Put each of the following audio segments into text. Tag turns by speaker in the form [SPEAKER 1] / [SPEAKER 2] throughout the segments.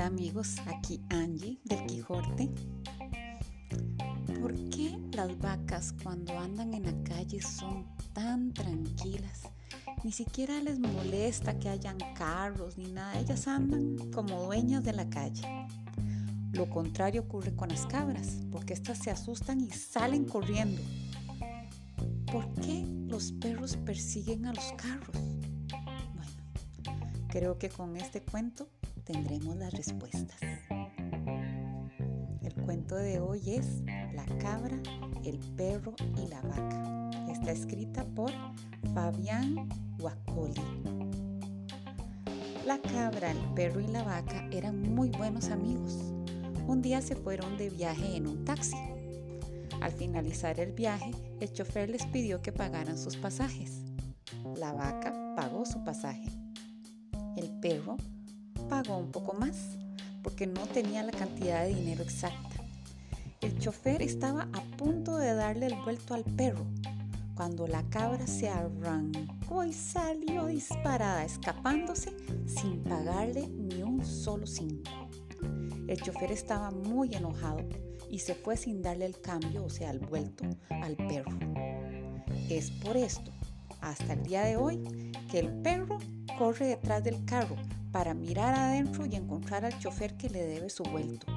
[SPEAKER 1] amigos, aquí Angie del Quijote. ¿Por qué las vacas cuando andan en la calle son tan tranquilas? Ni siquiera les molesta que hayan carros ni nada, ellas andan como dueñas de la calle. Lo contrario ocurre con las cabras, porque éstas se asustan y salen corriendo. ¿Por qué los perros persiguen a los carros? Bueno, creo que con este cuento tendremos las respuestas. El cuento de hoy es La cabra, el perro y la vaca. Está escrita por Fabián Guacoli. La cabra, el perro y la vaca eran muy buenos amigos. Un día se fueron de viaje en un taxi. Al finalizar el viaje, el chofer les pidió que pagaran sus pasajes. La vaca pagó su pasaje. El perro pagó un poco más porque no tenía la cantidad de dinero exacta. El chofer estaba a punto de darle el vuelto al perro cuando la cabra se arrancó y salió disparada, escapándose sin pagarle ni un solo cinco. El chofer estaba muy enojado y se fue sin darle el cambio, o sea, el vuelto al perro. Es por esto, hasta el día de hoy, que el perro corre detrás del carro para mirar adentro y encontrar al chofer que le debe su vuelto.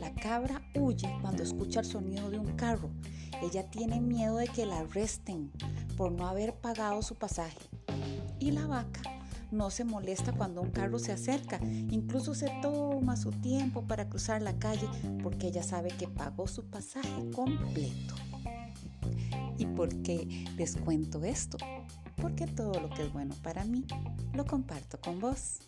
[SPEAKER 1] La cabra huye cuando escucha el sonido de un carro. Ella tiene miedo de que la arresten por no haber pagado su pasaje. Y la vaca no se molesta cuando un carro se acerca, incluso se toma su tiempo para cruzar la calle porque ella sabe que pagó su pasaje completo. ¿Y por qué les cuento esto? Porque todo lo que es bueno para mí lo comparto con vos.